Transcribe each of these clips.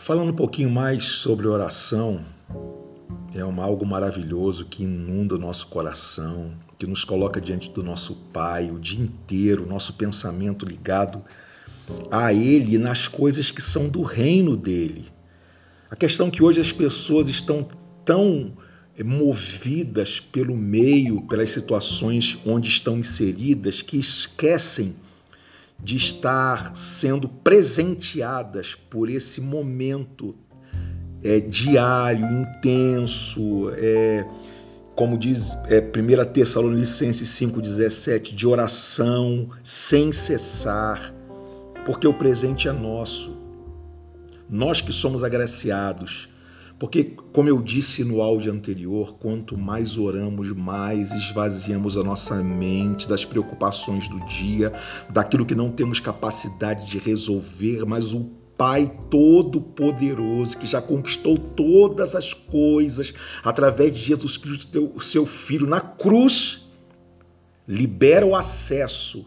Falando um pouquinho mais sobre oração, é uma, algo maravilhoso que inunda o nosso coração, que nos coloca diante do nosso Pai o dia inteiro, nosso pensamento ligado a Ele e nas coisas que são do reino dele. A questão é que hoje as pessoas estão tão movidas pelo meio, pelas situações onde estão inseridas, que esquecem de estar sendo presenteadas por esse momento é, diário, intenso, é, como diz é, 1 Tessalonicenses 5,17, de oração sem cessar, porque o presente é nosso. Nós que somos agraciados, porque, como eu disse no áudio anterior, quanto mais oramos, mais esvaziamos a nossa mente das preocupações do dia, daquilo que não temos capacidade de resolver, mas o Pai Todo-Poderoso, que já conquistou todas as coisas através de Jesus Cristo, o seu Filho, na cruz, libera o acesso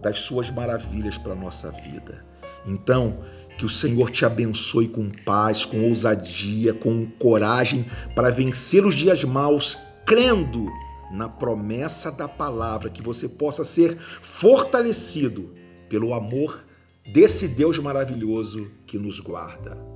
das suas maravilhas para a nossa vida. Então, que o Senhor te abençoe com paz, com ousadia, com coragem para vencer os dias maus, crendo na promessa da palavra, que você possa ser fortalecido pelo amor desse Deus maravilhoso que nos guarda.